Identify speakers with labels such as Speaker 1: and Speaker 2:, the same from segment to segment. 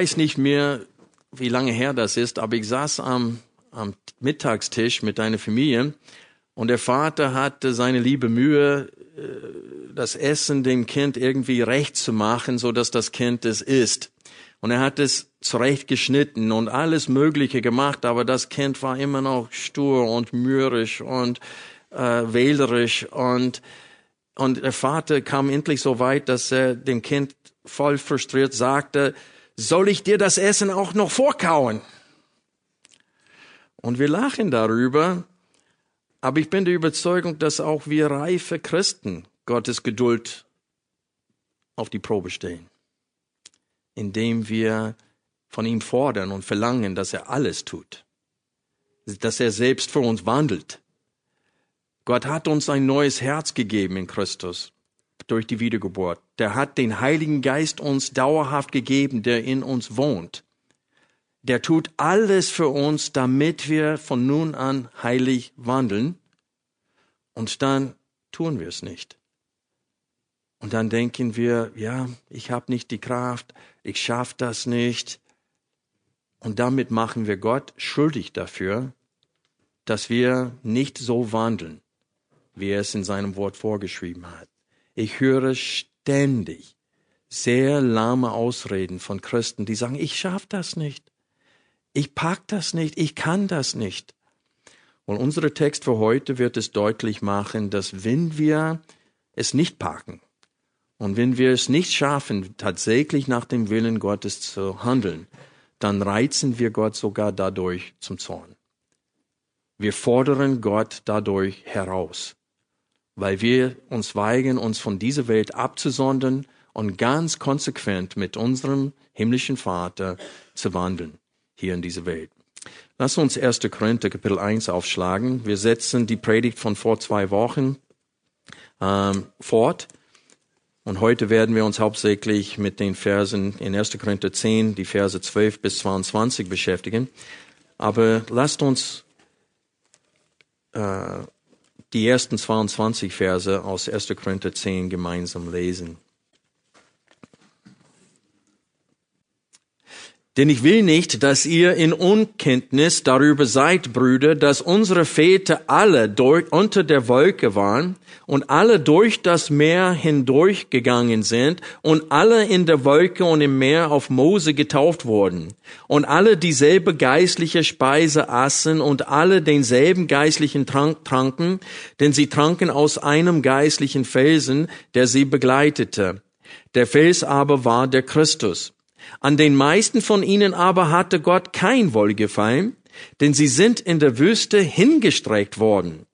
Speaker 1: Weiß nicht mehr, wie lange her das ist, aber ich saß am, am Mittagstisch mit deiner Familie und der Vater hatte seine liebe Mühe, äh, das Essen dem Kind irgendwie recht zu machen, so dass das Kind es isst. Und er hat es zurecht geschnitten und alles Mögliche gemacht, aber das Kind war immer noch stur und mürrisch und äh, wählerisch und und der Vater kam endlich so weit, dass er dem Kind voll frustriert sagte, soll ich dir das Essen auch noch vorkauen? Und wir lachen darüber, aber ich bin der Überzeugung, dass auch wir reife Christen Gottes Geduld auf die Probe stellen, indem wir von ihm fordern und verlangen, dass er alles tut, dass er selbst für uns wandelt. Gott hat uns ein neues Herz gegeben in Christus durch die Wiedergeburt. Der hat den Heiligen Geist uns dauerhaft gegeben, der in uns wohnt. Der tut alles für uns, damit wir von nun an heilig wandeln. Und dann tun wir es nicht. Und dann denken wir, ja, ich habe nicht die Kraft, ich schaffe das nicht. Und damit machen wir Gott schuldig dafür, dass wir nicht so wandeln, wie er es in seinem Wort vorgeschrieben hat. Ich höre ständig sehr lahme Ausreden von Christen, die sagen, ich schaffe das nicht. Ich pack das nicht. Ich kann das nicht. Und unser Text für heute wird es deutlich machen, dass wenn wir es nicht packen und wenn wir es nicht schaffen, tatsächlich nach dem Willen Gottes zu handeln, dann reizen wir Gott sogar dadurch zum Zorn. Wir fordern Gott dadurch heraus weil wir uns weigern, uns von dieser Welt abzusondern und ganz konsequent mit unserem himmlischen Vater zu wandeln hier in dieser Welt. Lass uns 1. Korinther Kapitel 1 aufschlagen. Wir setzen die Predigt von vor zwei Wochen ähm, fort. Und heute werden wir uns hauptsächlich mit den Versen in 1. Korinther 10, die Verse 12 bis 22 beschäftigen. Aber lasst uns äh, die ersten 22 Verse aus 1. Korinther 10 gemeinsam lesen. Denn ich will nicht, dass ihr in Unkenntnis darüber seid, Brüder, dass unsere Väter alle durch, unter der Wolke waren und alle durch das Meer hindurchgegangen sind und alle in der Wolke und im Meer auf Mose getauft wurden und alle dieselbe geistliche Speise aßen und alle denselben geistlichen Trank tranken, denn sie tranken aus einem geistlichen Felsen, der sie begleitete. Der Fels aber war der Christus. An den meisten von ihnen aber hatte Gott kein Wohlgefallen, denn sie sind in der Wüste hingestreckt worden.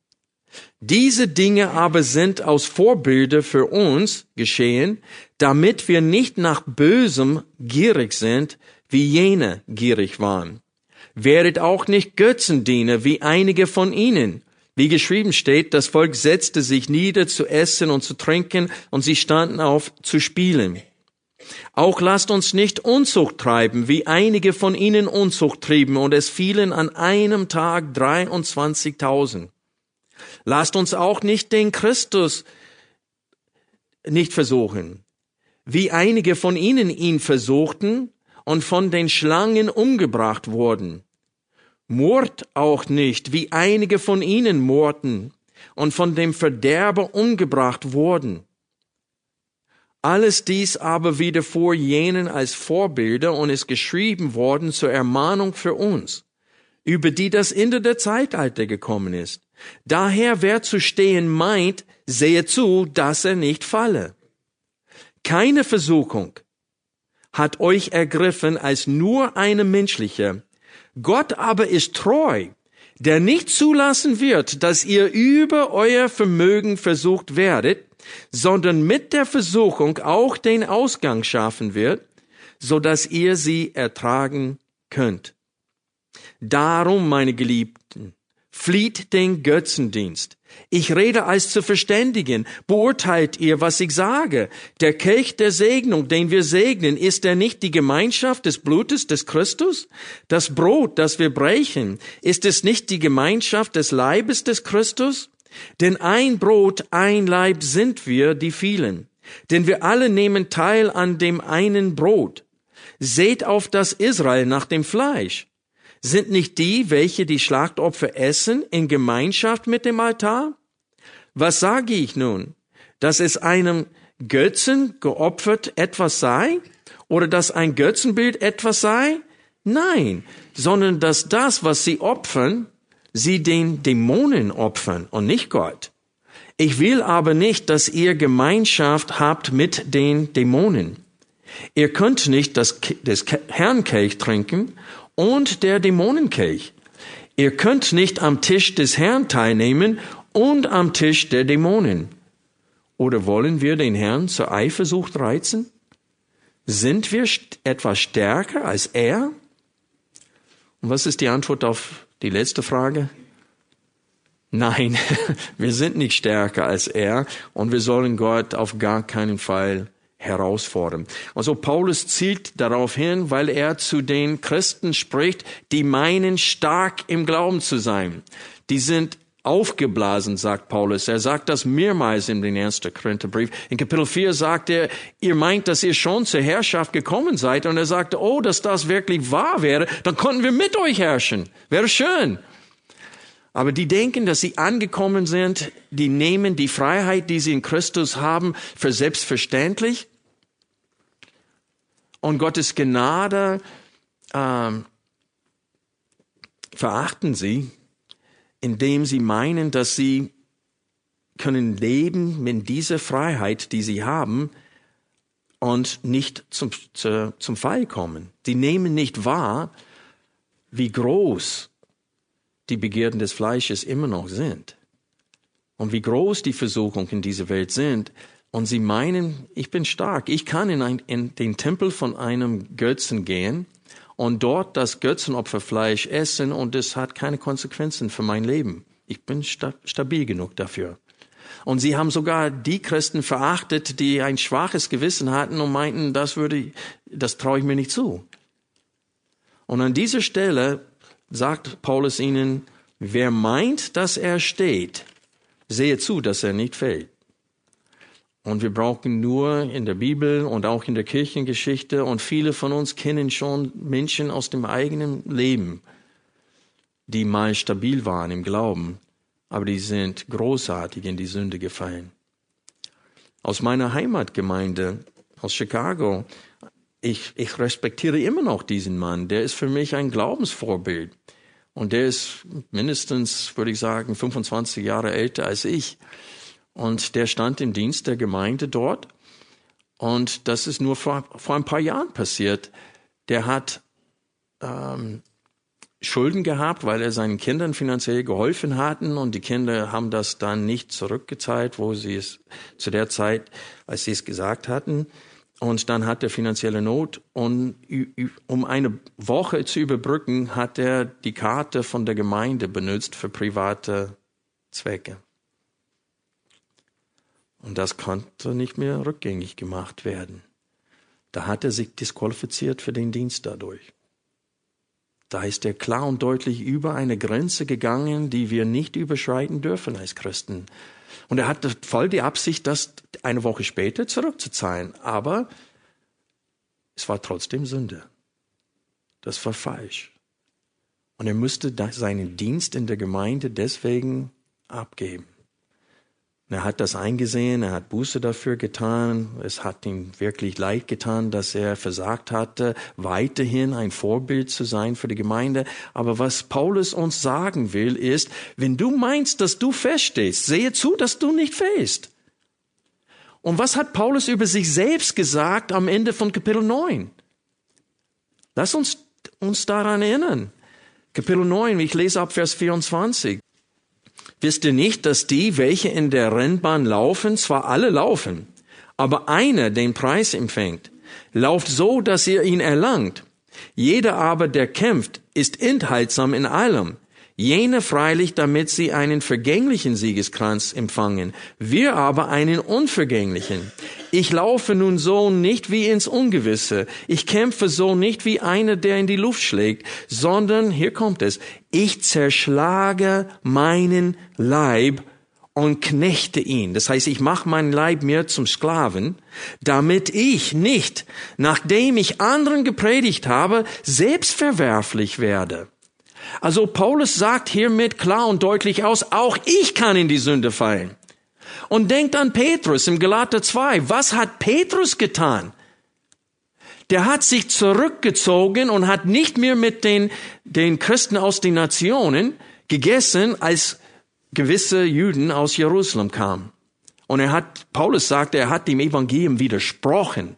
Speaker 1: Diese Dinge aber sind aus Vorbilder für uns geschehen, damit wir nicht nach Bösem gierig sind, wie jene gierig waren. Werdet auch nicht Götzendiener wie einige von ihnen. Wie geschrieben steht, das Volk setzte sich nieder zu essen und zu trinken und sie standen auf zu spielen. Auch lasst uns nicht Unzucht treiben, wie einige von ihnen Unzucht trieben, und es fielen an einem Tag 23.000. Lasst uns auch nicht den Christus nicht versuchen, wie einige von ihnen ihn versuchten und von den Schlangen umgebracht wurden. Mord auch nicht, wie einige von ihnen morden und von dem Verderber umgebracht wurden. Alles dies aber wieder vor jenen als Vorbilder und ist geschrieben worden zur Ermahnung für uns, über die das Ende der Zeitalter gekommen ist. Daher, wer zu stehen meint, sehe zu, dass er nicht falle. Keine Versuchung hat euch ergriffen als nur eine menschliche. Gott aber ist treu, der nicht zulassen wird, dass ihr über euer Vermögen versucht werdet, sondern mit der Versuchung auch den Ausgang schaffen wird, so dass ihr sie ertragen könnt. Darum, meine Geliebten, flieht den Götzendienst. Ich rede als zu verständigen. Beurteilt ihr, was ich sage. Der Kelch der Segnung, den wir segnen, ist er nicht die Gemeinschaft des Blutes des Christus? Das Brot, das wir brechen, ist es nicht die Gemeinschaft des Leibes des Christus? Denn ein Brot, ein Leib sind wir, die vielen. Denn wir alle nehmen teil an dem einen Brot. Seht auf das Israel nach dem Fleisch. Sind nicht die, welche die Schlachtopfer essen, in Gemeinschaft mit dem Altar? Was sage ich nun? Dass es einem Götzen geopfert etwas sei? Oder dass ein Götzenbild etwas sei? Nein, sondern dass das, was sie opfern, sie den Dämonen opfern und nicht Gott. Ich will aber nicht, dass ihr Gemeinschaft habt mit den Dämonen. Ihr könnt nicht das, das Herrnkelch trinken und der Dämonenkelch. Ihr könnt nicht am Tisch des Herrn teilnehmen und am Tisch der Dämonen. Oder wollen wir den Herrn zur Eifersucht reizen? Sind wir etwas stärker als er? Und was ist die Antwort auf die letzte Frage? Nein, wir sind nicht stärker als er und wir sollen Gott auf gar keinen Fall herausfordern. Also Paulus zielt darauf hin, weil er zu den Christen spricht, die meinen, stark im Glauben zu sein. Die sind aufgeblasen, sagt Paulus. Er sagt das mehrmals in den ersten Korintherbrief. In Kapitel 4 sagt er, ihr meint, dass ihr schon zur Herrschaft gekommen seid. Und er sagte, oh, dass das wirklich wahr wäre, dann konnten wir mit euch herrschen. Wäre schön. Aber die denken, dass sie angekommen sind, die nehmen die Freiheit, die sie in Christus haben, für selbstverständlich. Und Gottes Gnade ähm, verachten sie, indem sie meinen, dass sie können leben mit dieser Freiheit, die sie haben, und nicht zum, zu, zum Fall kommen. Die nehmen nicht wahr, wie groß die Begierden des Fleisches immer noch sind und wie groß die Versuchungen in dieser Welt sind. Und sie meinen, ich bin stark, ich kann in, ein, in den Tempel von einem Götzen gehen und dort das Götzenopferfleisch essen und es hat keine Konsequenzen für mein Leben. Ich bin sta stabil genug dafür. Und sie haben sogar die Christen verachtet, die ein schwaches Gewissen hatten und meinten, das würde, das traue ich mir nicht zu. Und an dieser Stelle sagt Paulus ihnen, wer meint, dass er steht, sehe zu, dass er nicht fällt. Und wir brauchen nur in der Bibel und auch in der Kirchengeschichte und viele von uns kennen schon Menschen aus dem eigenen Leben, die mal stabil waren im Glauben, aber die sind großartig in die Sünde gefallen. Aus meiner Heimatgemeinde, aus Chicago, ich, ich respektiere immer noch diesen Mann. Der ist für mich ein Glaubensvorbild. Und der ist mindestens, würde ich sagen, 25 Jahre älter als ich. Und der stand im Dienst der Gemeinde dort. Und das ist nur vor, vor ein paar Jahren passiert. Der hat ähm, Schulden gehabt, weil er seinen Kindern finanziell geholfen hatten und die Kinder haben das dann nicht zurückgezahlt, wo sie es zu der Zeit, als sie es gesagt hatten. Und dann hat er finanzielle Not und um eine Woche zu überbrücken, hat er die Karte von der Gemeinde benutzt für private Zwecke. Und das konnte nicht mehr rückgängig gemacht werden. Da hat er sich disqualifiziert für den Dienst dadurch. Da ist er klar und deutlich über eine Grenze gegangen, die wir nicht überschreiten dürfen als Christen. Und er hatte voll die Absicht, das eine Woche später zurückzuzahlen. Aber es war trotzdem Sünde. Das war falsch. Und er musste seinen Dienst in der Gemeinde deswegen abgeben. Er hat das eingesehen, er hat Buße dafür getan. Es hat ihm wirklich leid getan, dass er versagt hatte, weiterhin ein Vorbild zu sein für die Gemeinde. Aber was Paulus uns sagen will, ist, wenn du meinst, dass du feststehst, sehe zu, dass du nicht fällst. Und was hat Paulus über sich selbst gesagt am Ende von Kapitel 9? Lass uns uns daran erinnern. Kapitel 9, ich lese ab Vers 24. Wisst ihr nicht, dass die, welche in der Rennbahn laufen, zwar alle laufen, aber einer den Preis empfängt, lauft so, dass ihr ihn erlangt. Jeder aber, der kämpft, ist enthaltsam in allem. Jene freilich, damit sie einen vergänglichen Siegeskranz empfangen, wir aber einen unvergänglichen. Ich laufe nun so nicht wie ins Ungewisse, ich kämpfe so nicht wie einer, der in die Luft schlägt, sondern, hier kommt es, ich zerschlage meinen Leib und knechte ihn. Das heißt, ich mache meinen Leib mir zum Sklaven, damit ich nicht, nachdem ich anderen gepredigt habe, selbstverwerflich werde. Also Paulus sagt hiermit klar und deutlich aus, auch ich kann in die Sünde fallen. Und denkt an Petrus im Galater 2. Was hat Petrus getan? Der hat sich zurückgezogen und hat nicht mehr mit den, den Christen aus den Nationen gegessen, als gewisse Juden aus Jerusalem kamen. Und er hat, Paulus sagt, er hat dem Evangelium widersprochen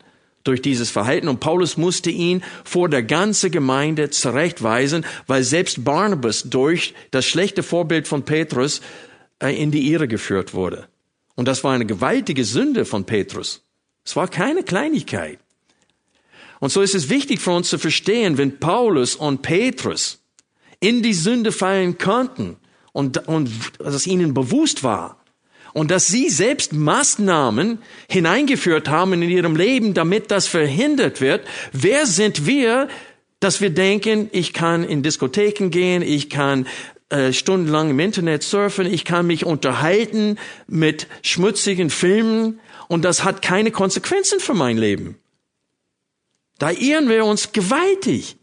Speaker 1: durch dieses Verhalten. Und Paulus musste ihn vor der ganzen Gemeinde zurechtweisen, weil selbst Barnabas durch das schlechte Vorbild von Petrus äh, in die Irre geführt wurde. Und das war eine gewaltige Sünde von Petrus. Es war keine Kleinigkeit. Und so ist es wichtig für uns zu verstehen, wenn Paulus und Petrus in die Sünde fallen konnten und, und dass ihnen bewusst war, und dass sie selbst Maßnahmen hineingeführt haben in ihrem Leben, damit das verhindert wird. Wer sind wir, dass wir denken, ich kann in Diskotheken gehen, ich kann äh, stundenlang im Internet surfen, ich kann mich unterhalten mit schmutzigen Filmen und das hat keine Konsequenzen für mein Leben. Da irren wir uns gewaltig.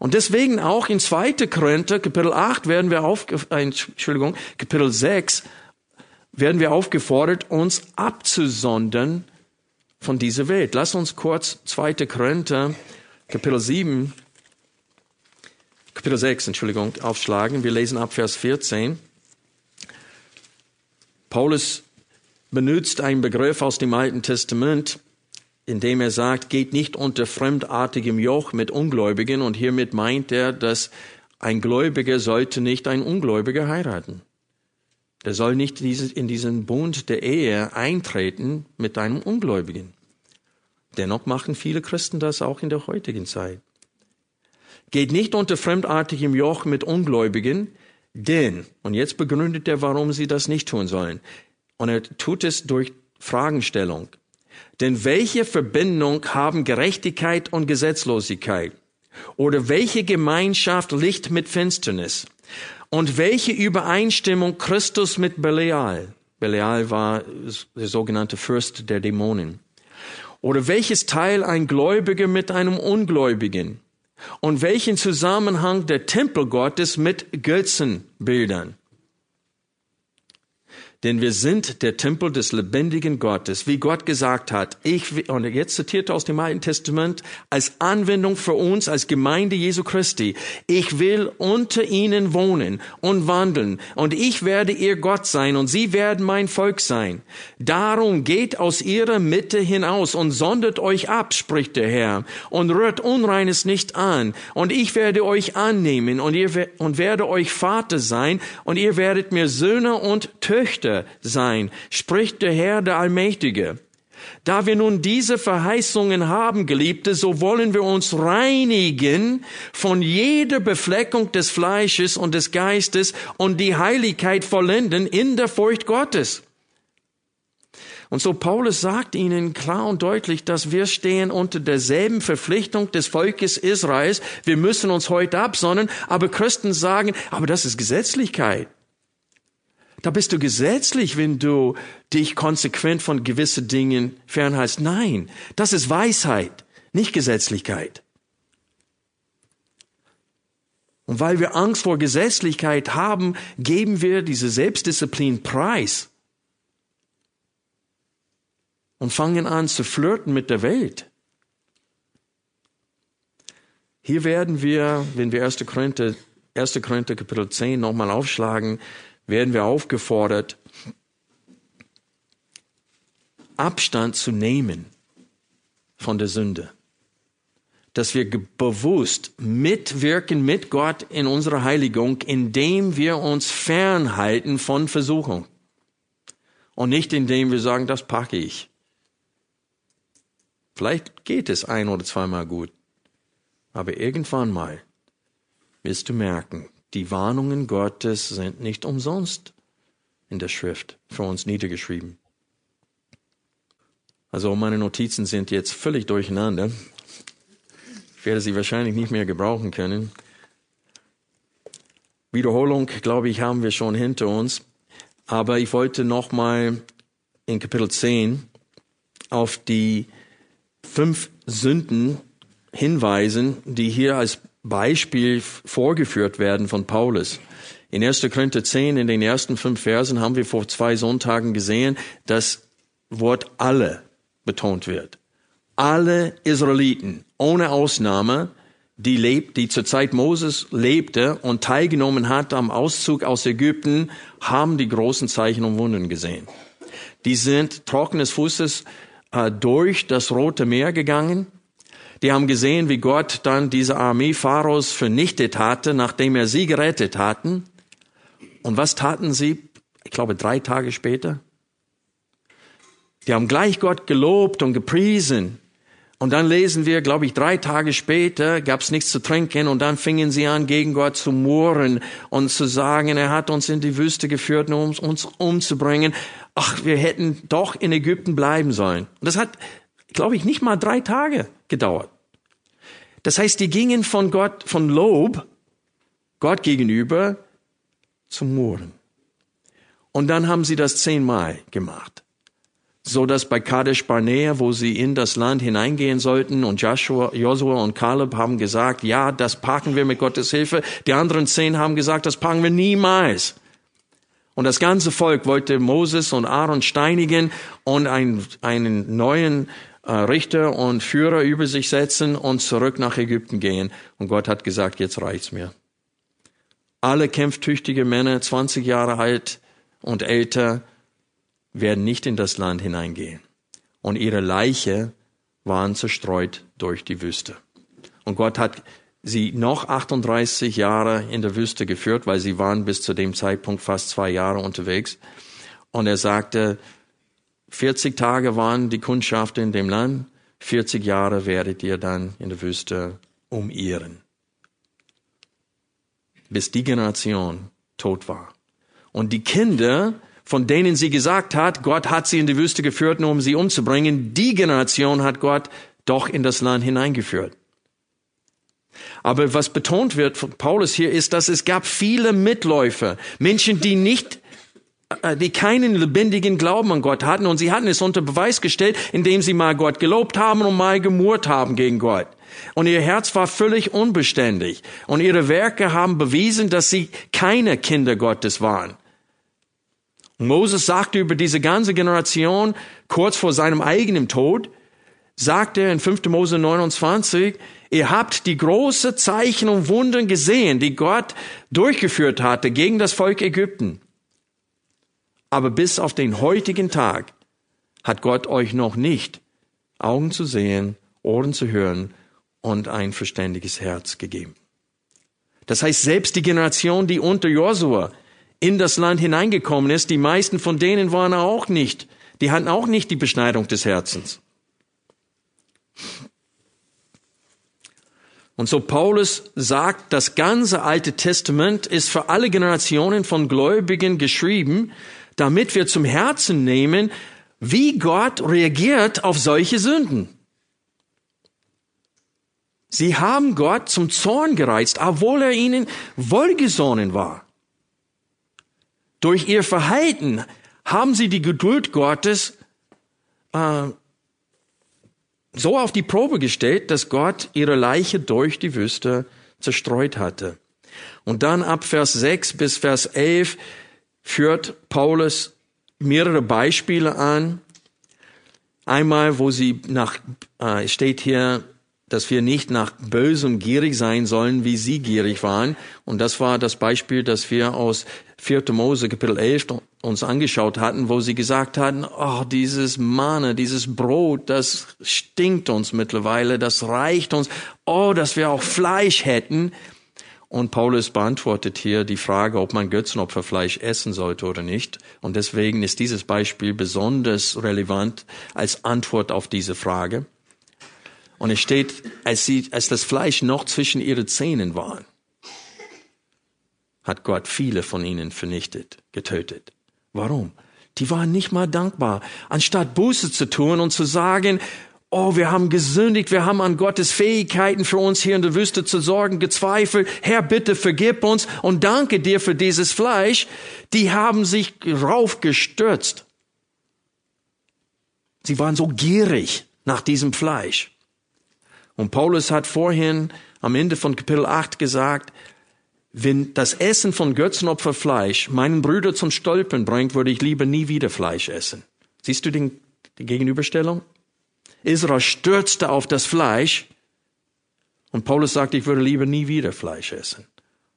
Speaker 1: Und deswegen auch in 2. Korinther, Kapitel 8, werden wir auf, äh, Entschuldigung, Kapitel 6, werden wir aufgefordert, uns abzusondern von dieser Welt. Lass uns kurz 2. Korinther, Kapitel 7, Kapitel 6, Entschuldigung, aufschlagen. Wir lesen ab Vers 14. Paulus benutzt einen Begriff aus dem Alten Testament, indem er sagt, geht nicht unter fremdartigem Joch mit Ungläubigen und hiermit meint er, dass ein Gläubiger sollte nicht ein Ungläubiger heiraten. Der soll nicht in diesen Bund der Ehe eintreten mit einem Ungläubigen. Dennoch machen viele Christen das auch in der heutigen Zeit. Geht nicht unter fremdartigem Joch mit Ungläubigen, denn, und jetzt begründet er, warum sie das nicht tun sollen. Und er tut es durch Fragenstellung. Denn welche Verbindung haben Gerechtigkeit und Gesetzlosigkeit? Oder welche Gemeinschaft Licht mit Finsternis? Und welche Übereinstimmung Christus mit Belial? Belial war der sogenannte Fürst der Dämonen. Oder welches Teil ein Gläubiger mit einem Ungläubigen? Und welchen Zusammenhang der Tempel Gottes mit Götzenbildern? Denn wir sind der Tempel des lebendigen Gottes, wie Gott gesagt hat. Ich, und jetzt zitiert aus dem Alten Testament, als Anwendung für uns, als Gemeinde Jesu Christi. Ich will unter ihnen wohnen und wandeln und ich werde ihr Gott sein und sie werden mein Volk sein. Darum geht aus ihrer Mitte hinaus und sondert euch ab, spricht der Herr, und rührt Unreines nicht an. Und ich werde euch annehmen und ihr, und werde euch Vater sein und ihr werdet mir Söhne und Töchter Richter sein, spricht der Herr der Allmächtige. Da wir nun diese Verheißungen haben, Geliebte, so wollen wir uns reinigen von jeder Befleckung des Fleisches und des Geistes und die Heiligkeit vollenden in der Furcht Gottes. Und so Paulus sagt ihnen klar und deutlich, dass wir stehen unter derselben Verpflichtung des Volkes Israels. Wir müssen uns heute absonnen, aber Christen sagen, aber das ist Gesetzlichkeit. Da bist du gesetzlich, wenn du dich konsequent von gewissen Dingen fernhältst. Nein, das ist Weisheit, nicht Gesetzlichkeit. Und weil wir Angst vor Gesetzlichkeit haben, geben wir diese Selbstdisziplin preis und fangen an zu flirten mit der Welt. Hier werden wir, wenn wir 1. Korinther, 1. Korinther Kapitel 10 nochmal aufschlagen, werden wir aufgefordert, Abstand zu nehmen von der Sünde dass wir bewusst mitwirken mit Gott in unserer Heiligung, indem wir uns fernhalten von Versuchung. Und nicht indem wir sagen, das packe ich. Vielleicht geht es ein oder zweimal gut. Aber irgendwann mal wirst du merken, die Warnungen Gottes sind nicht umsonst in der Schrift für uns niedergeschrieben. Also meine Notizen sind jetzt völlig durcheinander. Ich werde sie wahrscheinlich nicht mehr gebrauchen können. Wiederholung, glaube ich, haben wir schon hinter uns. Aber ich wollte nochmal in Kapitel 10 auf die fünf Sünden hinweisen, die hier als Beispiel vorgeführt werden von Paulus. In 1. Korinther 10, in den ersten fünf Versen, haben wir vor zwei Sonntagen gesehen, dass Wort alle betont wird alle Israeliten ohne Ausnahme, die lebt, die zur Zeit Moses lebte und teilgenommen hat am Auszug aus Ägypten, haben die großen Zeichen und Wunden gesehen. Die sind trockenes Fußes äh, durch das Rote Meer gegangen. Die haben gesehen, wie Gott dann diese Armee Pharaos vernichtet hatte, nachdem er sie gerettet hatten. Und was taten sie? Ich glaube, drei Tage später. Die haben gleich Gott gelobt und gepriesen. Und dann lesen wir, glaube ich, drei Tage später gab es nichts zu trinken und dann fingen sie an, gegen Gott zu murren und zu sagen, er hat uns in die Wüste geführt, um uns umzubringen. Ach, wir hätten doch in Ägypten bleiben sollen. Und das hat, glaube ich, nicht mal drei Tage gedauert. Das heißt, die gingen von Gott, von Lob, Gott gegenüber, zum Murren. Und dann haben sie das zehnmal gemacht so dass bei Kadesh Barnea, wo sie in das Land hineingehen sollten und Joshua, Joshua und Caleb haben gesagt, ja, das packen wir mit Gottes Hilfe. Die anderen zehn haben gesagt, das packen wir niemals. Und das ganze Volk wollte Moses und Aaron steinigen und einen, einen neuen Richter und Führer über sich setzen und zurück nach Ägypten gehen. Und Gott hat gesagt, jetzt reicht's mir. Alle kämpftüchtige Männer, 20 Jahre alt und älter, werden nicht in das Land hineingehen. Und ihre Leiche waren zerstreut durch die Wüste. Und Gott hat sie noch 38 Jahre in der Wüste geführt, weil sie waren bis zu dem Zeitpunkt fast zwei Jahre unterwegs. Und er sagte, 40 Tage waren die Kundschaft in dem Land, 40 Jahre werdet ihr dann in der Wüste umirren. Bis die Generation tot war. Und die Kinder von denen sie gesagt hat, Gott hat sie in die Wüste geführt, nur um sie umzubringen, die Generation hat Gott doch in das Land hineingeführt. Aber was betont wird von Paulus hier ist, dass es gab viele Mitläufer, Menschen, die nicht die keinen lebendigen Glauben an Gott hatten und sie hatten es unter Beweis gestellt, indem sie mal Gott gelobt haben und mal gemurrt haben gegen Gott. Und ihr Herz war völlig unbeständig und ihre Werke haben bewiesen, dass sie keine Kinder Gottes waren. Moses sagte über diese ganze Generation kurz vor seinem eigenen Tod, sagte er in 5. Mose 29, ihr habt die große Zeichen und Wunden gesehen, die Gott durchgeführt hatte gegen das Volk Ägypten. Aber bis auf den heutigen Tag hat Gott euch noch nicht Augen zu sehen, Ohren zu hören und ein verständiges Herz gegeben. Das heißt, selbst die Generation, die unter Josua in das Land hineingekommen ist, die meisten von denen waren auch nicht, die hatten auch nicht die Beschneidung des Herzens. Und so Paulus sagt, das ganze Alte Testament ist für alle Generationen von Gläubigen geschrieben, damit wir zum Herzen nehmen, wie Gott reagiert auf solche Sünden. Sie haben Gott zum Zorn gereizt, obwohl er ihnen wohlgesonnen war. Durch ihr Verhalten haben sie die Geduld Gottes äh, so auf die Probe gestellt, dass Gott ihre Leiche durch die Wüste zerstreut hatte. Und dann ab Vers 6 bis Vers 11 führt Paulus mehrere Beispiele an. Einmal, wo sie nach, äh, steht hier, dass wir nicht nach Bösem gierig sein sollen, wie sie gierig waren. Und das war das Beispiel, das wir aus 4. Mose Kapitel 11 uns angeschaut hatten, wo sie gesagt hatten, oh, dieses Manne, dieses Brot, das stinkt uns mittlerweile, das reicht uns, oh, dass wir auch Fleisch hätten. Und Paulus beantwortet hier die Frage, ob man Götzenopferfleisch essen sollte oder nicht. Und deswegen ist dieses Beispiel besonders relevant als Antwort auf diese Frage. Und es steht, als, sie, als das Fleisch noch zwischen ihren Zähnen war, hat Gott viele von ihnen vernichtet, getötet. Warum? Die waren nicht mal dankbar. Anstatt Buße zu tun und zu sagen, oh, wir haben gesündigt, wir haben an Gottes Fähigkeiten für uns hier in der Wüste zu sorgen gezweifelt. Herr, bitte vergib uns und danke dir für dieses Fleisch. Die haben sich raufgestürzt. Sie waren so gierig nach diesem Fleisch. Und Paulus hat vorhin am Ende von Kapitel 8 gesagt, wenn das Essen von Götzenopferfleisch meinen Brüder zum Stolpern bringt, würde ich lieber nie wieder Fleisch essen. Siehst du den, die Gegenüberstellung? Israel stürzte auf das Fleisch und Paulus sagt, ich würde lieber nie wieder Fleisch essen,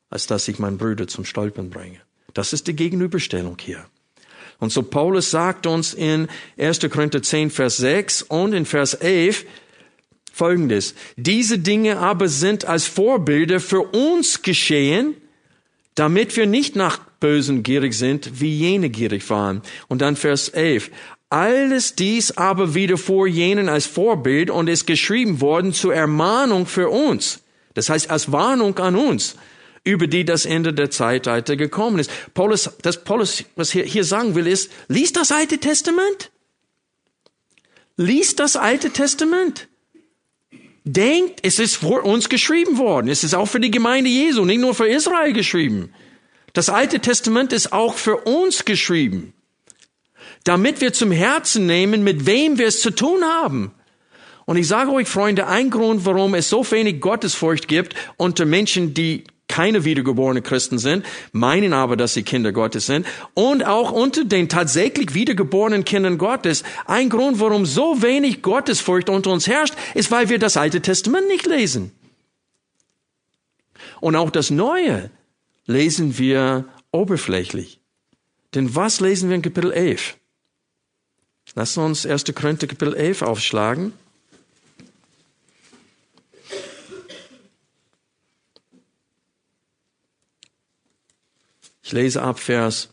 Speaker 1: als dass ich meinen Brüder zum Stolpern bringe. Das ist die Gegenüberstellung hier. Und so Paulus sagt uns in 1. Korinther 10, Vers 6 und in Vers 11, Folgendes. Diese Dinge aber sind als Vorbilder für uns geschehen, damit wir nicht nach Bösen gierig sind, wie jene gierig waren. Und dann Vers 11. Alles dies aber wieder vor jenen als Vorbild und ist geschrieben worden zur Ermahnung für uns. Das heißt, als Warnung an uns, über die das Ende der Zeitalter gekommen ist. Paulus, das Paulus, was hier, hier sagen will, ist, lies das Alte Testament. Lies das Alte Testament. Denkt, es ist vor uns geschrieben worden. Es ist auch für die Gemeinde Jesu, nicht nur für Israel geschrieben. Das Alte Testament ist auch für uns geschrieben. Damit wir zum Herzen nehmen, mit wem wir es zu tun haben. Und ich sage euch, Freunde, ein Grund, warum es so wenig Gottesfurcht gibt unter Menschen, die keine wiedergeborene Christen sind, meinen aber, dass sie Kinder Gottes sind, und auch unter den tatsächlich wiedergeborenen Kindern Gottes. Ein Grund, warum so wenig Gottesfurcht unter uns herrscht, ist, weil wir das Alte Testament nicht lesen. Und auch das Neue lesen wir oberflächlich. Denn was lesen wir in Kapitel 11? Lassen wir uns 1. Korinther Kapitel 11 aufschlagen. Ich lese ab Vers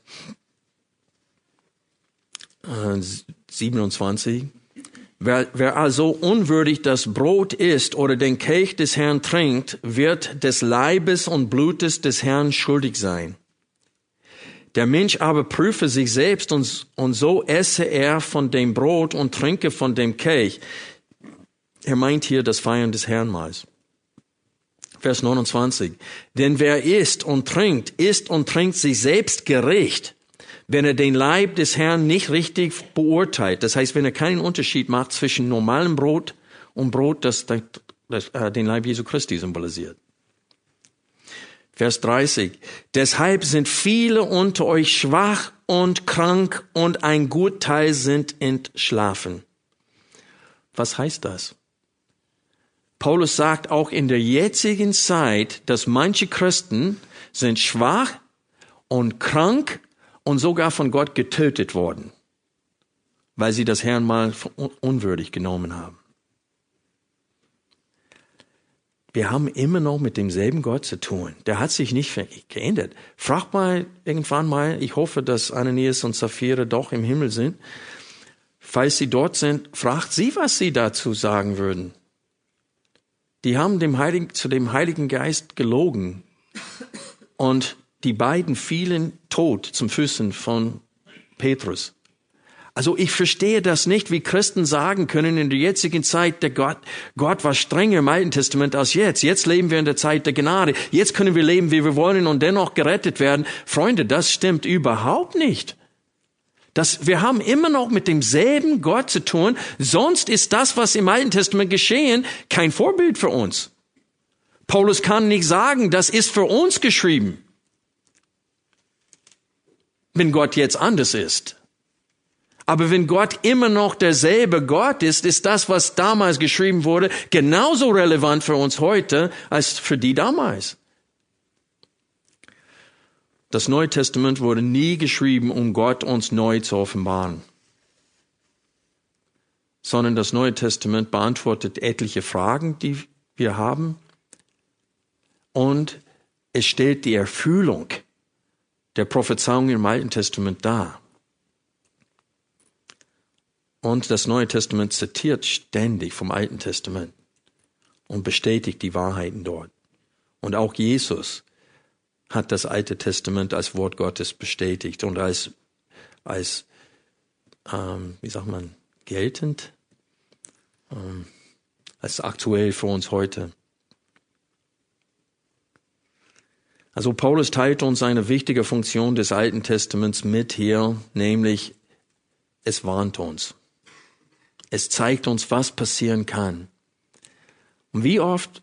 Speaker 1: 27. Äh, wer, wer also unwürdig das Brot isst oder den Kelch des Herrn trinkt, wird des Leibes und Blutes des Herrn schuldig sein. Der Mensch aber prüfe sich selbst und, und so esse er von dem Brot und trinke von dem Kelch. Er meint hier das Feiern des Herrnmahls. Vers 29. Denn wer isst und trinkt, isst und trinkt sich selbst gerecht, wenn er den Leib des Herrn nicht richtig beurteilt. Das heißt, wenn er keinen Unterschied macht zwischen normalem Brot und Brot, das, das, das äh, den Leib Jesu Christi symbolisiert. Vers 30. Deshalb sind viele unter euch schwach und krank und ein Gutteil sind entschlafen. Was heißt das? Paulus sagt auch in der jetzigen Zeit, dass manche Christen sind schwach und krank und sogar von Gott getötet worden, weil sie das Herrn mal unwürdig genommen haben. Wir haben immer noch mit demselben Gott zu tun. Der hat sich nicht geändert. Frag mal irgendwann mal, ich hoffe, dass Ananias und Sapphira doch im Himmel sind. Falls sie dort sind, fragt sie, was sie dazu sagen würden. Die haben dem Heiligen, zu dem Heiligen Geist gelogen. Und die beiden fielen tot zum Füßen von Petrus. Also ich verstehe das nicht, wie Christen sagen können in der jetzigen Zeit, der Gott, Gott war strenger im Alten Testament als jetzt. Jetzt leben wir in der Zeit der Gnade. Jetzt können wir leben, wie wir wollen und dennoch gerettet werden. Freunde, das stimmt überhaupt nicht. Das, wir haben immer noch mit demselben Gott zu tun. Sonst ist das, was im Alten Testament geschehen, kein Vorbild für uns. Paulus kann nicht sagen, das ist für uns geschrieben, wenn Gott jetzt anders ist. Aber wenn Gott immer noch derselbe Gott ist, ist das, was damals geschrieben wurde, genauso relevant für uns heute als für die damals. Das Neue Testament wurde nie geschrieben, um Gott uns neu zu offenbaren, sondern das Neue Testament beantwortet etliche Fragen, die wir haben, und es stellt die Erfüllung der Prophezeiung im Alten Testament dar. Und das Neue Testament zitiert ständig vom Alten Testament und bestätigt die Wahrheiten dort. Und auch Jesus hat das Alte Testament als Wort Gottes bestätigt und als, als ähm, wie sagt man, geltend, ähm, als aktuell für uns heute. Also Paulus teilt uns eine wichtige Funktion des Alten Testaments mit hier, nämlich es warnt uns. Es zeigt uns, was passieren kann. Und wie oft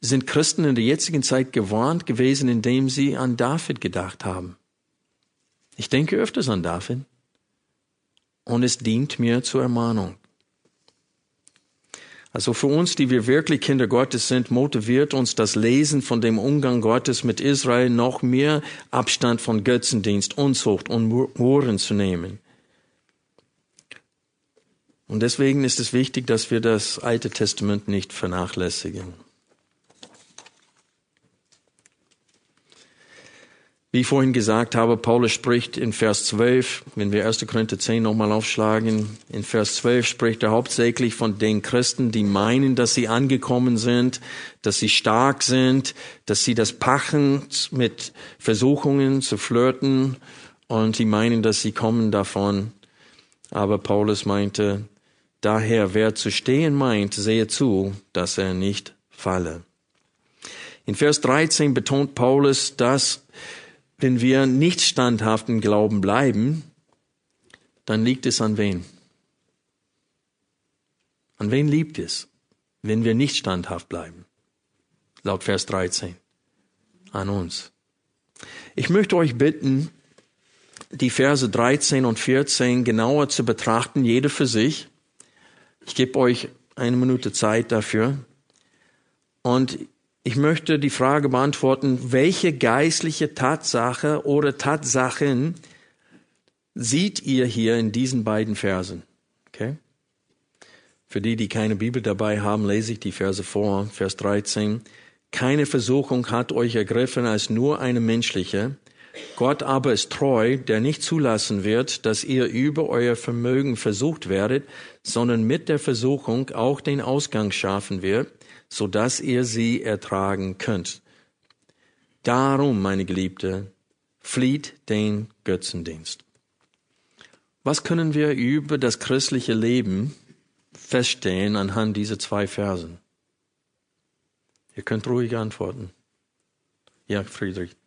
Speaker 1: sind Christen in der jetzigen Zeit gewarnt gewesen, indem sie an David gedacht haben. Ich denke öfters an David. Und es dient mir zur Ermahnung. Also für uns, die wir wirklich Kinder Gottes sind, motiviert uns das Lesen von dem Umgang Gottes mit Israel noch mehr Abstand von Götzendienst, Unzucht und Muren zu nehmen. Und deswegen ist es wichtig, dass wir das Alte Testament nicht vernachlässigen. Wie ich vorhin gesagt habe, Paulus spricht in Vers 12, wenn wir 1. Korinther 10 nochmal aufschlagen, in Vers 12 spricht er hauptsächlich von den Christen, die meinen, dass sie angekommen sind, dass sie stark sind, dass sie das pachen mit Versuchungen zu flirten und die meinen, dass sie kommen davon. Aber Paulus meinte, daher wer zu stehen meint, sehe zu, dass er nicht falle. In Vers 13 betont Paulus, dass wenn wir nicht standhaft im Glauben bleiben, dann liegt es an wen? An wen liegt es, wenn wir nicht standhaft bleiben? Laut Vers 13. An uns. Ich möchte euch bitten, die Verse 13 und 14 genauer zu betrachten, jede für sich. Ich gebe euch eine Minute Zeit dafür. Und ich möchte die Frage beantworten, welche geistliche Tatsache oder Tatsachen seht ihr hier in diesen beiden Versen? Okay? Für die, die keine Bibel dabei haben, lese ich die Verse vor. Vers 13. Keine Versuchung hat euch ergriffen als nur eine menschliche. Gott aber ist treu, der nicht zulassen wird, dass ihr über euer Vermögen versucht werdet, sondern mit der Versuchung auch den Ausgang schaffen wird, so dass ihr sie ertragen könnt. Darum, meine Geliebte, flieht den Götzendienst. Was können wir über das christliche Leben feststellen anhand dieser zwei Versen? Ihr könnt ruhig antworten. Ja, Friedrich.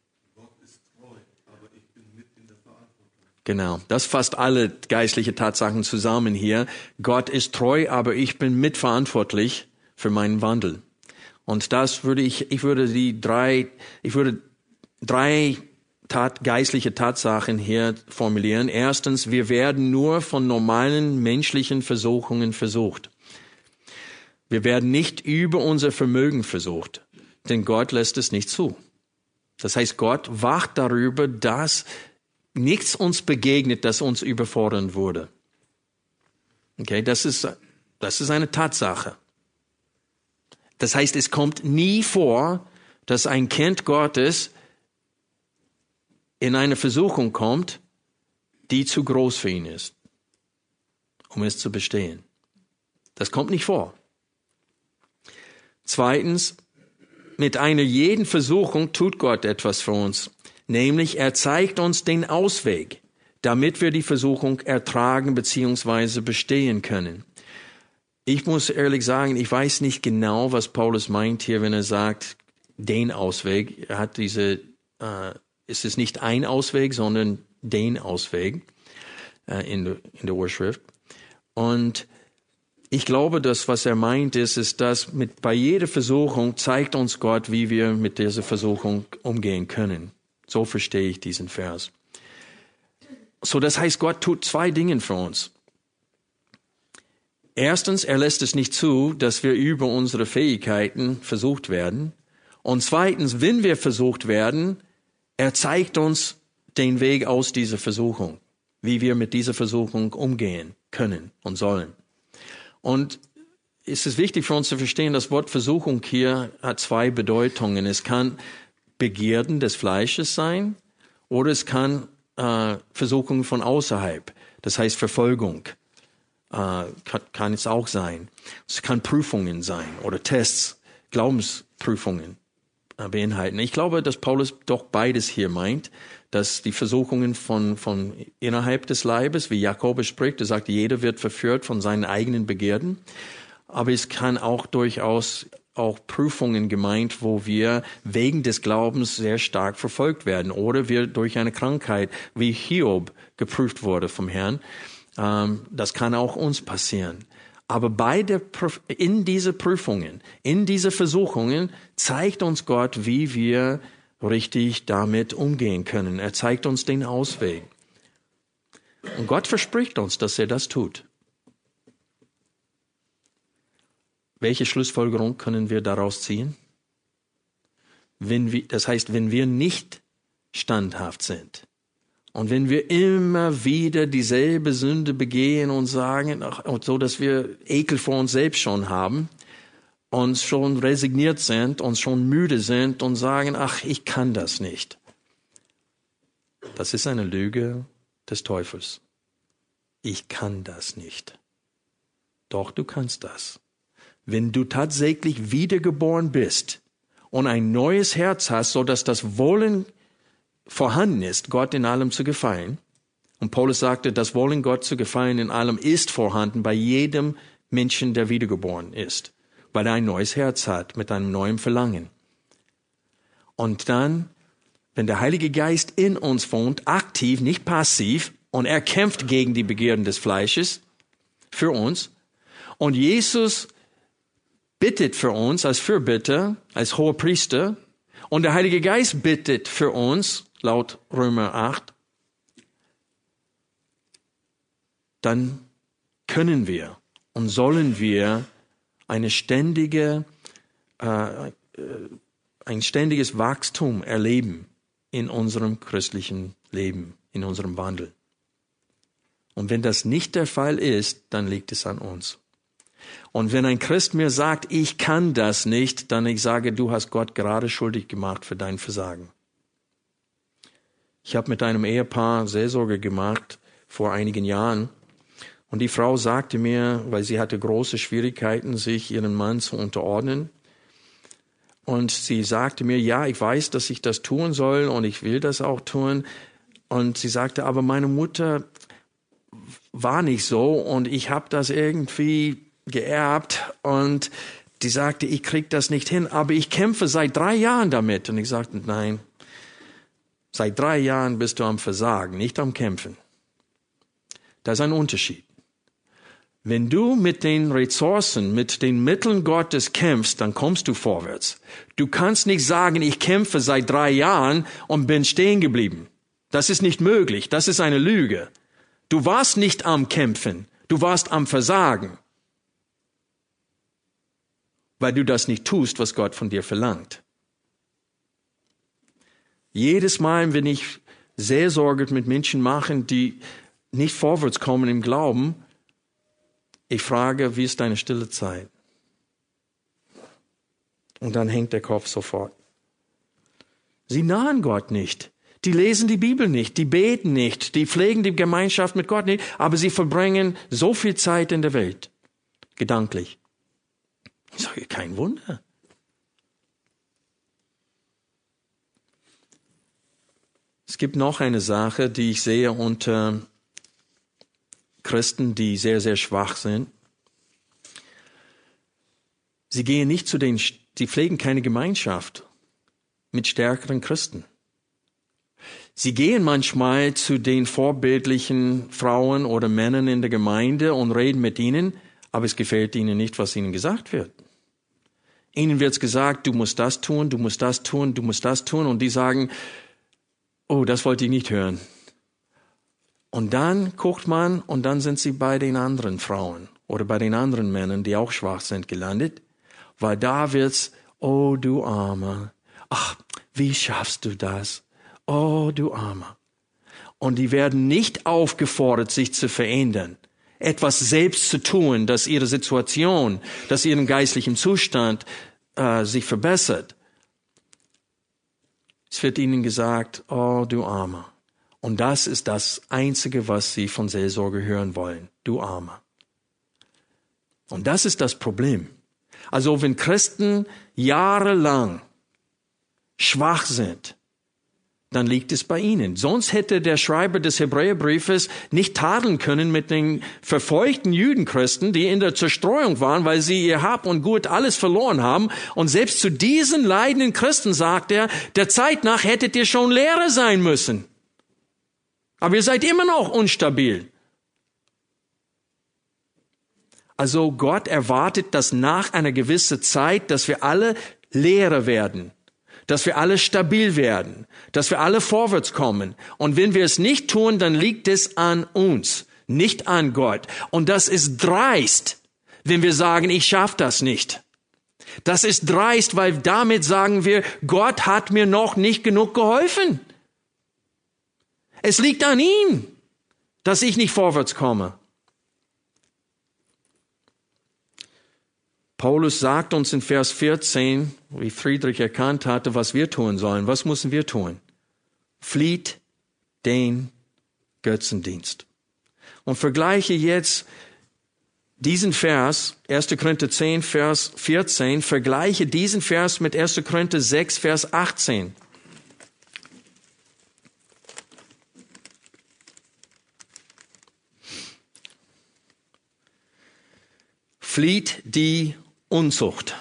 Speaker 1: Genau, das fasst alle geistliche Tatsachen zusammen hier. Gott ist treu, aber ich bin mitverantwortlich für meinen Wandel. Und das würde ich, ich würde die drei, ich würde drei Tat, geistliche Tatsachen hier formulieren. Erstens, wir werden nur von normalen menschlichen Versuchungen versucht. Wir werden nicht über unser Vermögen versucht, denn Gott lässt es nicht zu. Das heißt, Gott wacht darüber, dass nichts uns begegnet, das uns überfordern würde. Okay, das ist, das ist eine Tatsache. Das heißt, es kommt nie vor, dass ein Kind Gottes in eine Versuchung kommt, die zu groß für ihn ist, um es zu bestehen. Das kommt nicht vor. Zweitens, mit einer jeden Versuchung tut Gott etwas für uns, nämlich er zeigt uns den Ausweg, damit wir die Versuchung ertragen bzw. bestehen können. Ich muss ehrlich sagen, ich weiß nicht genau, was Paulus meint hier, wenn er sagt, den Ausweg. Er hat diese, äh, es nicht ein Ausweg, sondern den Ausweg äh, in, in der Urschrift. Und Ich glaube, dass was er meint ist, ist, dass mit, bei jeder Versuchung zeigt uns Gott, wie wir mit dieser Versuchung umgehen können. So verstehe ich diesen Vers. So, das heißt, Gott tut zwei Dinge für uns. Erstens, er lässt es nicht zu, dass wir über unsere Fähigkeiten versucht werden. Und zweitens, wenn wir versucht werden, er zeigt uns den Weg aus dieser Versuchung, wie wir mit dieser Versuchung umgehen können und sollen. Und es ist wichtig für uns zu verstehen, das Wort Versuchung hier hat zwei Bedeutungen. Es kann Begierden des Fleisches sein oder es kann äh, Versuchung von außerhalb, das heißt Verfolgung äh, kann, kann es auch sein. Es kann Prüfungen sein oder Tests, Glaubensprüfungen äh, beinhalten. Ich glaube, dass Paulus doch beides hier meint, dass die Versuchungen von, von innerhalb des Leibes, wie Jakobus spricht, er sagt, jeder wird verführt von seinen eigenen Begierden. Aber es kann auch durchaus auch Prüfungen gemeint, wo wir wegen des Glaubens sehr stark verfolgt werden oder wir durch eine Krankheit wie Hiob geprüft wurde vom Herrn. Ähm, das kann auch uns passieren. Aber beide in diese Prüfungen, in diese Versuchungen zeigt uns Gott, wie wir richtig damit umgehen können. Er zeigt uns den Ausweg. Und Gott verspricht uns, dass er das tut. Welche Schlussfolgerung können wir daraus ziehen? Wenn wir, das heißt, wenn wir nicht standhaft sind, und wenn wir immer wieder dieselbe Sünde begehen und sagen, ach, so dass wir Ekel vor uns selbst schon haben, uns schon resigniert sind, uns schon müde sind und sagen, ach, ich kann das nicht. Das ist eine Lüge des Teufels. Ich kann das nicht. Doch du kannst das. Wenn du tatsächlich wiedergeboren bist und ein neues Herz hast, so dass das Wollen vorhanden ist, Gott in allem zu gefallen. Und Paulus sagte, das Wollen Gott zu gefallen in allem ist vorhanden bei jedem Menschen, der wiedergeboren ist, weil er ein neues Herz hat mit einem neuen Verlangen. Und dann, wenn der Heilige Geist in uns wohnt, aktiv, nicht passiv, und er kämpft gegen die Begierden des Fleisches für uns, und Jesus bittet für uns als Fürbitter, als hoher Priester, und der Heilige Geist bittet für uns, laut Römer 8, dann können wir und sollen wir eine ständige, äh, äh, ein ständiges Wachstum erleben in unserem christlichen Leben, in unserem Wandel. Und wenn das nicht der Fall ist, dann liegt es an uns. Und wenn ein Christ mir sagt, ich kann das nicht, dann ich sage, du hast Gott gerade schuldig gemacht für dein Versagen. Ich habe mit einem Ehepaar Seelsorge gemacht vor einigen Jahren. Und die Frau sagte mir, weil sie hatte große Schwierigkeiten, sich ihren Mann zu unterordnen. Und sie sagte mir, ja, ich weiß, dass ich das tun soll und ich will das auch tun. Und sie sagte, aber meine Mutter war nicht so und ich habe das irgendwie geerbt und die sagte, ich krieg das nicht hin, aber ich kämpfe seit drei Jahren damit. Und ich sagte, nein, Seit drei Jahren bist du am Versagen, nicht am Kämpfen. Das ist ein Unterschied. Wenn du mit den Ressourcen, mit den Mitteln Gottes kämpfst, dann kommst du vorwärts. Du kannst nicht sagen, ich kämpfe seit drei Jahren und bin stehen geblieben. Das ist nicht möglich. Das ist eine Lüge. Du warst nicht am Kämpfen. Du warst am Versagen. Weil du das nicht tust, was Gott von dir verlangt. Jedes Mal, wenn ich Seelsorge mit Menschen mache, die nicht vorwärts kommen im Glauben, ich frage, wie ist deine stille Zeit? Und dann hängt der Kopf sofort. Sie nahen Gott nicht. Die lesen die Bibel nicht, die beten nicht, die pflegen die Gemeinschaft mit Gott nicht, aber sie verbringen so viel Zeit in der Welt, gedanklich. Ich sage, kein Wunder. Es gibt noch eine Sache, die ich sehe unter Christen, die sehr, sehr schwach sind. Sie gehen nicht zu den, sie pflegen keine Gemeinschaft mit stärkeren Christen. Sie gehen manchmal zu den vorbildlichen Frauen oder Männern in der Gemeinde und reden mit ihnen, aber es gefällt ihnen nicht, was ihnen gesagt wird. Ihnen wird gesagt, du musst das tun, du musst das tun, du musst das tun, und die sagen, oh, das wollte ich nicht hören. Und dann guckt man, und dann sind sie bei den anderen Frauen oder bei den anderen Männern, die auch schwach sind, gelandet, weil da wird's, oh du Armer, ach, wie schaffst du das? Oh du Armer. Und die werden nicht aufgefordert, sich zu verändern, etwas selbst zu tun, dass ihre Situation, dass ihren geistlichen Zustand äh, sich verbessert. Es wird ihnen gesagt, oh du Armer. Und das ist das Einzige, was sie von Seelsorge hören wollen. Du Armer. Und das ist das Problem. Also wenn Christen jahrelang schwach sind, dann liegt es bei ihnen. Sonst hätte der Schreiber des Hebräerbriefes nicht tadeln können mit den verfeuchten Jüdenchristen, die in der Zerstreuung waren, weil sie ihr Hab und Gut alles verloren haben. Und selbst zu diesen leidenden Christen sagt er, der Zeit nach hättet ihr schon Lehrer sein müssen. Aber ihr seid immer noch unstabil. Also Gott erwartet, dass nach einer gewissen Zeit, dass wir alle Lehrer werden, dass wir alle stabil werden, dass wir alle vorwärts kommen. Und wenn wir es nicht tun, dann liegt es an uns, nicht an Gott. Und das ist dreist, wenn wir sagen, ich schaffe das nicht. Das ist dreist, weil damit sagen wir, Gott hat mir noch nicht genug geholfen. Es liegt an ihm, dass ich nicht vorwärts komme. Paulus sagt uns in Vers 14, wie Friedrich erkannt hatte, was wir tun sollen. Was müssen wir tun? Flieht den Götzendienst. Und vergleiche jetzt diesen Vers, 1. Korinther 10, Vers 14, vergleiche diesen Vers mit 1. Korinther 6, Vers 18. Flieht die Unzucht.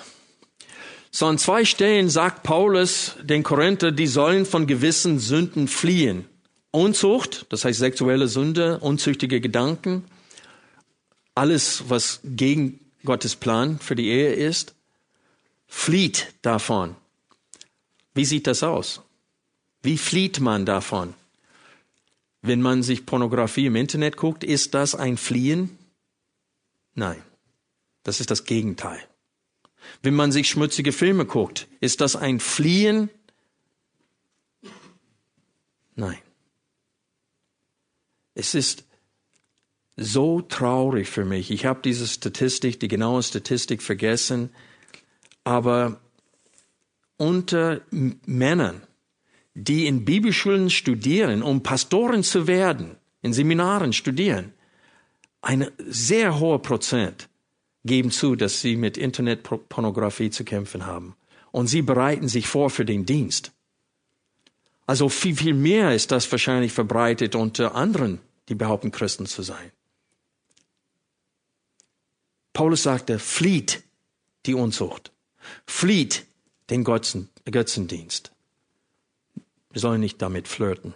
Speaker 1: So an zwei Stellen sagt Paulus den Korinther, die sollen von gewissen Sünden fliehen. Unzucht, das heißt sexuelle Sünde, unzüchtige Gedanken, alles, was gegen Gottes Plan für die Ehe ist, flieht davon. Wie sieht das aus? Wie flieht man davon? Wenn man sich Pornografie im Internet guckt, ist das ein Fliehen? Nein, das ist das Gegenteil. Wenn man sich schmutzige Filme guckt, ist das ein Fliehen? Nein. Es ist so traurig für mich. Ich habe diese Statistik, die genaue Statistik vergessen, aber unter Männern, die in Bibelschulen studieren, um Pastoren zu werden, in Seminaren studieren, ein sehr hoher Prozent geben zu, dass sie mit Internetpornografie zu kämpfen haben. Und sie bereiten sich vor für den Dienst. Also viel, viel mehr ist das wahrscheinlich verbreitet unter anderen, die behaupten, Christen zu sein. Paulus sagte, flieht die Unzucht, flieht den Götzen, Götzendienst. Wir sollen nicht damit flirten.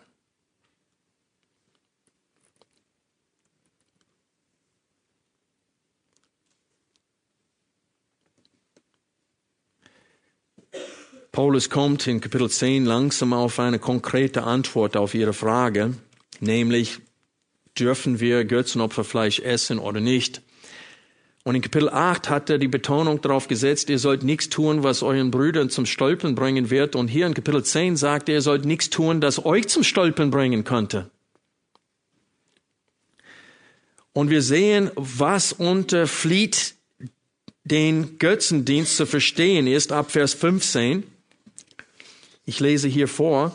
Speaker 1: Paulus kommt in Kapitel 10 langsam auf eine konkrete Antwort auf ihre Frage, nämlich dürfen wir Götzenopferfleisch essen oder nicht. Und in Kapitel 8 hat er die Betonung darauf gesetzt, ihr sollt nichts tun, was euren Brüdern zum Stolpern bringen wird. Und hier in Kapitel 10 sagt er, ihr sollt nichts tun, das euch zum Stolpern bringen könnte. Und wir sehen, was unter flieht den Götzendienst zu verstehen ist, ab Vers 15. Ich lese hier vor.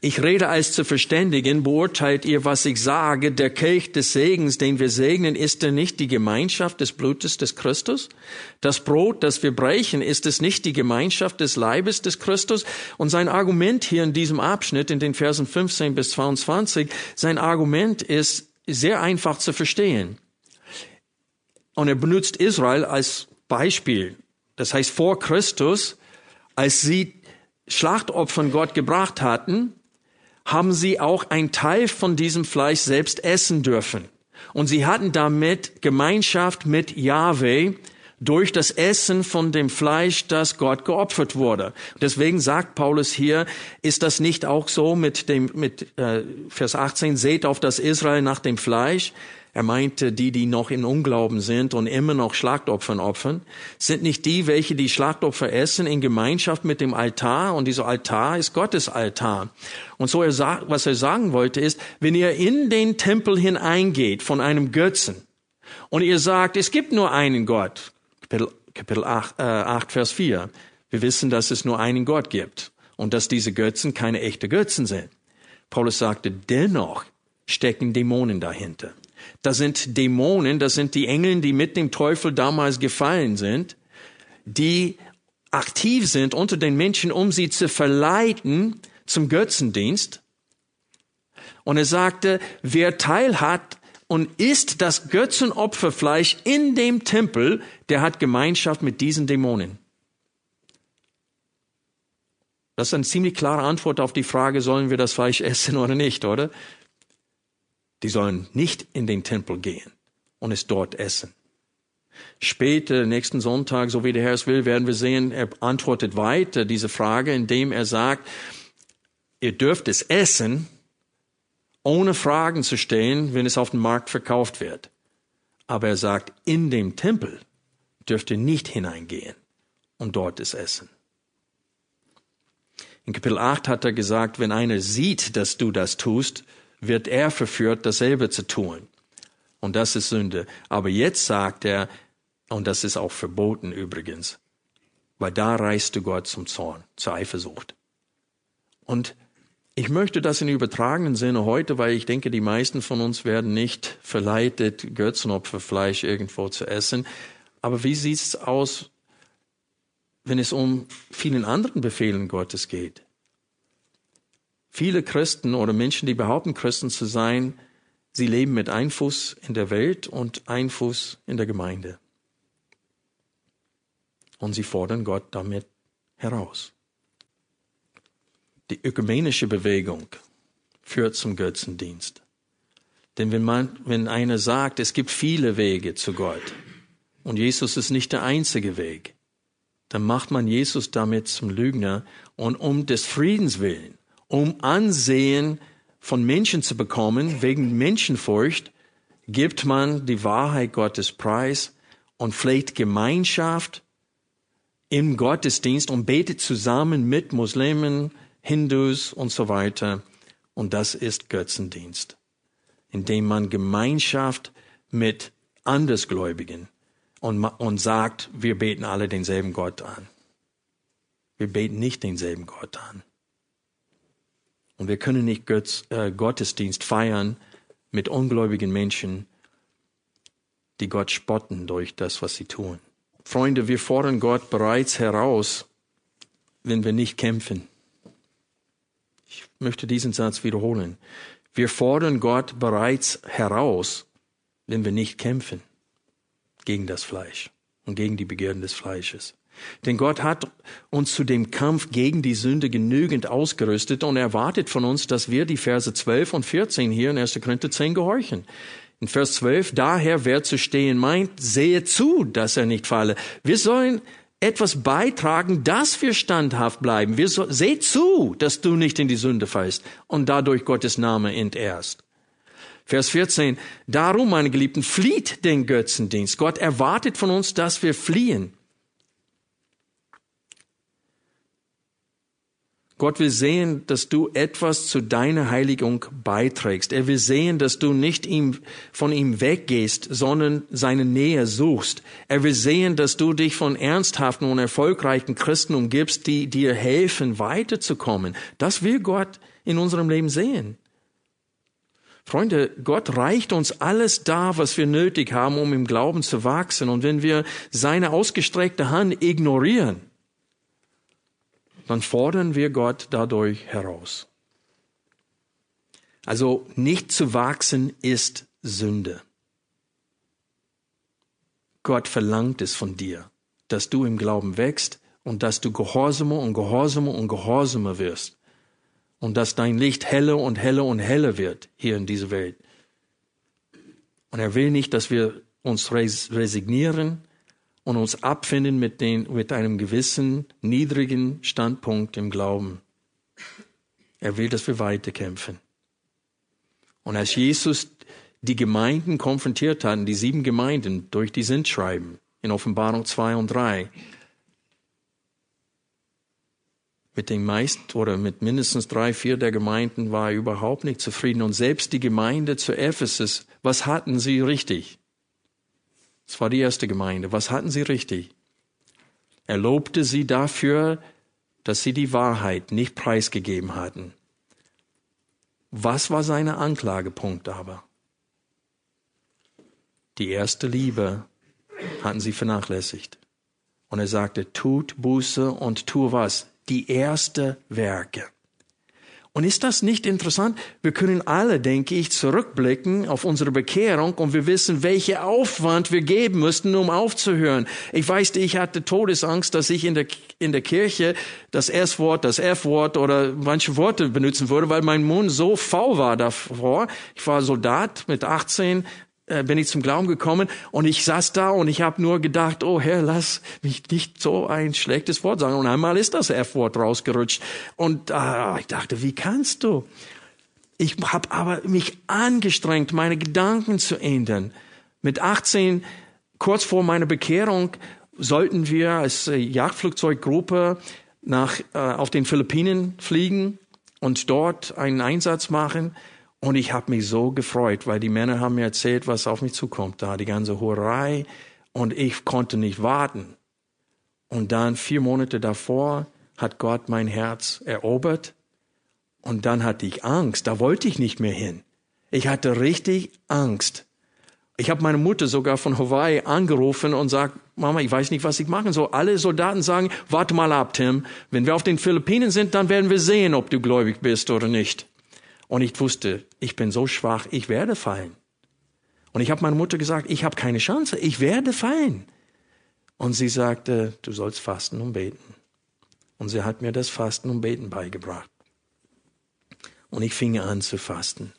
Speaker 1: Ich rede als zu verständigen, beurteilt ihr, was ich sage. Der Kelch des Segens, den wir segnen, ist er nicht die Gemeinschaft des Blutes des Christus? Das Brot, das wir brechen, ist es nicht die Gemeinschaft des Leibes des Christus? Und sein Argument hier in diesem Abschnitt, in den Versen 15 bis 22, sein Argument ist sehr einfach zu verstehen. Und er benutzt Israel als Beispiel. Das heißt, vor Christus, als sie Schlachtopfern Gott gebracht hatten, haben sie auch ein Teil von diesem Fleisch selbst essen dürfen. Und sie hatten damit Gemeinschaft mit Yahweh durch das Essen von dem Fleisch, das Gott geopfert wurde. Deswegen sagt Paulus hier, ist das nicht auch so mit dem mit äh, Vers 18 seht auf das Israel nach dem Fleisch? Er meinte, die, die noch in Unglauben sind und immer noch Schlachtopfern opfern, sind nicht die, welche die Schlachtopfer essen, in Gemeinschaft mit dem Altar. Und dieser Altar ist Gottes Altar. Und so, er sagt, was er sagen wollte, ist, wenn ihr in den Tempel hineingeht von einem Götzen und ihr sagt, es gibt nur einen Gott, Kapitel, Kapitel 8, äh, 8, Vers 4, wir wissen, dass es nur einen Gott gibt und dass diese Götzen keine echte Götzen sind. Paulus sagte, dennoch stecken Dämonen dahinter. Das sind Dämonen, das sind die Engel, die mit dem Teufel damals gefallen sind, die aktiv sind unter den Menschen, um sie zu verleiten zum Götzendienst. Und er sagte, wer Teil hat und isst das Götzenopferfleisch in dem Tempel, der hat Gemeinschaft mit diesen Dämonen. Das ist eine ziemlich klare Antwort auf die Frage, sollen wir das Fleisch essen oder nicht, oder? Die sollen nicht in den Tempel gehen und es dort essen. Später, nächsten Sonntag, so wie der Herr es will, werden wir sehen, er antwortet weiter diese Frage, indem er sagt, ihr dürft es essen, ohne Fragen zu stellen, wenn es auf dem Markt verkauft wird. Aber er sagt, in dem Tempel dürft ihr nicht hineingehen und dort es essen. In Kapitel 8 hat er gesagt, wenn einer sieht, dass du das tust, wird er verführt, dasselbe zu tun. Und das ist Sünde. Aber jetzt sagt er, und das ist auch verboten übrigens, weil da reißt du Gott zum Zorn, zur Eifersucht. Und ich möchte das in übertragenen Sinne heute, weil ich denke, die meisten von uns werden nicht verleitet, Götzenopferfleisch irgendwo zu essen. Aber wie sieht es aus, wenn es um vielen anderen Befehlen Gottes geht? Viele Christen oder Menschen, die behaupten, Christen zu sein, sie leben mit Fuß in der Welt und Fuß in der Gemeinde. Und sie fordern Gott damit heraus. Die ökumenische Bewegung führt zum Götzendienst. Denn wenn man, wenn einer sagt, es gibt viele Wege zu Gott und Jesus ist nicht der einzige Weg, dann macht man Jesus damit zum Lügner und um des Friedens willen um Ansehen von Menschen zu bekommen, wegen Menschenfurcht, gibt man die Wahrheit Gottes preis und pflegt Gemeinschaft im Gottesdienst und betet zusammen mit Muslimen, Hindus und so weiter. Und das ist Götzendienst, indem man Gemeinschaft mit Andersgläubigen und, und sagt, wir beten alle denselben Gott an. Wir beten nicht denselben Gott an. Und wir können nicht Götz, äh, Gottesdienst feiern mit ungläubigen Menschen, die Gott spotten durch das, was sie tun. Freunde, wir fordern Gott bereits heraus, wenn wir nicht kämpfen. Ich möchte diesen Satz wiederholen. Wir fordern Gott bereits heraus, wenn wir nicht kämpfen gegen das Fleisch und gegen die Begierden des Fleisches. Denn Gott hat uns zu dem Kampf gegen die Sünde genügend ausgerüstet und erwartet von uns, dass wir die Verse 12 und 14 hier in 1. Korinther 10 gehorchen. In Vers 12, daher wer zu stehen meint, sehe zu, dass er nicht falle. Wir sollen etwas beitragen, dass wir standhaft bleiben. Wir so, seh zu, dass du nicht in die Sünde fallst und dadurch Gottes Name entehrst. Vers 14, darum, meine Geliebten, flieht den Götzendienst. Gott erwartet von uns, dass wir fliehen. Gott will sehen, dass du etwas zu deiner Heiligung beiträgst. Er will sehen, dass du nicht ihm, von ihm weggehst, sondern seine Nähe suchst. Er will sehen, dass du dich von ernsthaften und erfolgreichen Christen umgibst, die dir helfen, weiterzukommen. Das will Gott in unserem Leben sehen. Freunde, Gott reicht uns alles da, was wir nötig haben, um im Glauben zu wachsen. Und wenn wir seine ausgestreckte Hand ignorieren, dann fordern wir Gott dadurch heraus. Also nicht zu wachsen ist Sünde. Gott verlangt es von dir, dass du im Glauben wächst und dass du gehorsamer und gehorsamer und gehorsamer wirst und dass dein Licht heller und heller und heller wird hier in dieser Welt. Und er will nicht, dass wir uns resignieren und uns abfinden mit, den, mit einem gewissen niedrigen Standpunkt im Glauben. Er will, dass wir weiterkämpfen. Und als Jesus die Gemeinden konfrontiert hatten, die sieben Gemeinden durch die Sintschreiben in Offenbarung 2 und 3, mit den meisten oder mit mindestens drei, vier der Gemeinden war er überhaupt nicht zufrieden. Und selbst die Gemeinde zu Ephesus, was hatten sie richtig? Das war die erste Gemeinde. Was hatten sie richtig? Er lobte sie dafür, dass sie die Wahrheit nicht preisgegeben hatten. Was war seine Anklagepunkt aber? Die erste Liebe hatten sie vernachlässigt. Und er sagte, tut Buße und tu was? Die erste Werke. Und ist das nicht interessant? Wir können alle, denke ich, zurückblicken auf unsere Bekehrung und wir wissen, welche Aufwand wir geben müssten, um aufzuhören. Ich weiß, ich hatte Todesangst, dass ich in der, in der Kirche das S-Wort, das F-Wort oder manche Worte benutzen würde, weil mein Mund so faul war davor. Ich war Soldat mit 18, äh, bin ich zum Glauben gekommen und ich saß da und ich habe nur gedacht, oh Herr, lass mich nicht so ein schlechtes Wort sagen. Und einmal ist das F-Wort rausgerutscht und äh, ich dachte, wie kannst du? Ich habe aber mich angestrengt, meine Gedanken zu ändern. Mit 18, kurz vor meiner Bekehrung, sollten wir als äh, Jagdflugzeuggruppe nach äh, auf den Philippinen fliegen und dort einen Einsatz machen. Und ich habe mich so gefreut, weil die Männer haben mir erzählt, was auf mich zukommt da, die ganze Hurerei. Und ich konnte nicht warten. Und dann vier Monate davor hat Gott mein Herz erobert. Und dann hatte ich Angst. Da wollte ich nicht mehr hin. Ich hatte richtig Angst. Ich habe meine Mutter sogar von Hawaii angerufen und sagt, Mama, ich weiß nicht, was ich machen soll. Alle Soldaten sagen, warte mal ab, Tim. Wenn wir auf den Philippinen sind, dann werden wir sehen, ob du gläubig bist oder nicht. Und ich wusste, ich bin so schwach, ich werde fallen. Und ich habe meiner Mutter gesagt, ich habe keine Chance, ich werde fallen. Und sie sagte, du sollst fasten und beten. Und sie hat mir das Fasten und Beten beigebracht. Und ich fing an zu fasten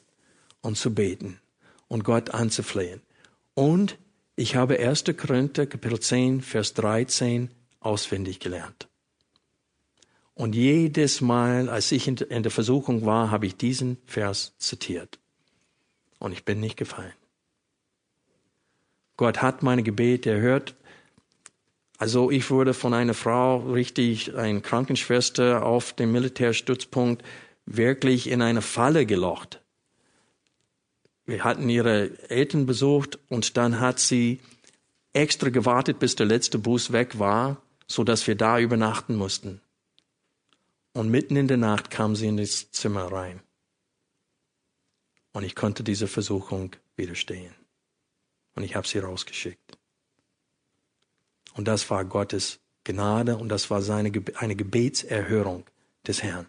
Speaker 1: und zu beten und Gott anzuflehen. Und ich habe 1. Korinther Kapitel 10, Vers 13 auswendig gelernt. Und jedes Mal, als ich in der Versuchung war, habe ich diesen Vers zitiert. Und ich bin nicht gefallen. Gott hat meine Gebete erhört. Also ich wurde von einer Frau, richtig eine Krankenschwester auf dem Militärstützpunkt, wirklich in eine Falle gelocht. Wir hatten ihre Eltern besucht und dann hat sie extra gewartet, bis der letzte Bus weg war, so dass wir da übernachten mussten. Und mitten in der Nacht kam sie in das Zimmer rein. Und ich konnte dieser Versuchung widerstehen. Und ich habe sie rausgeschickt. Und das war Gottes Gnade und das war seine, eine Gebetserhörung des Herrn.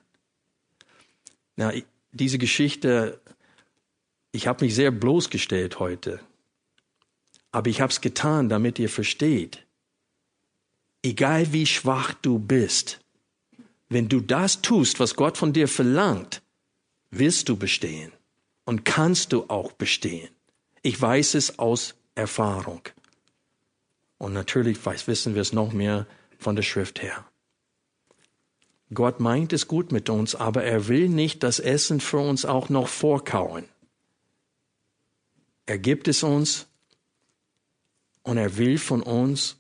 Speaker 1: Na, diese Geschichte, ich habe mich sehr bloßgestellt heute. Aber ich habe es getan, damit ihr versteht, egal wie schwach du bist, wenn du das tust, was Gott von dir verlangt, wirst du bestehen und kannst du auch bestehen. Ich weiß es aus Erfahrung. Und natürlich weiß, wissen wir es noch mehr von der Schrift her. Gott meint es gut mit uns, aber er will nicht das Essen für uns auch noch vorkauen. Er gibt es uns und er will von uns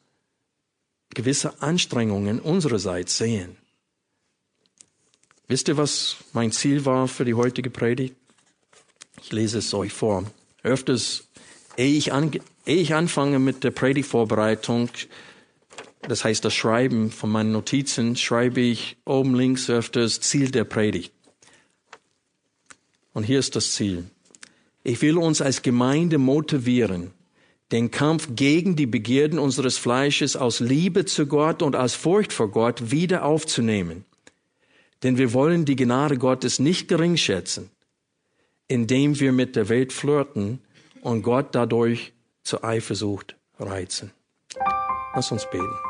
Speaker 1: gewisse Anstrengungen unsererseits sehen. Wisst ihr, was mein Ziel war für die heutige Predigt? Ich lese es euch vor. Öfters, ehe ich, an, ehe ich anfange mit der Predigtvorbereitung, das heißt das Schreiben von meinen Notizen, schreibe ich oben links öfters Ziel der Predigt. Und hier ist das Ziel. Ich will uns als Gemeinde motivieren, den Kampf gegen die Begierden unseres Fleisches aus Liebe zu Gott und aus Furcht vor Gott wieder aufzunehmen denn wir wollen die Gnade Gottes nicht gering schätzen, indem wir mit der Welt flirten und Gott dadurch zur Eifersucht reizen. Lass uns beten.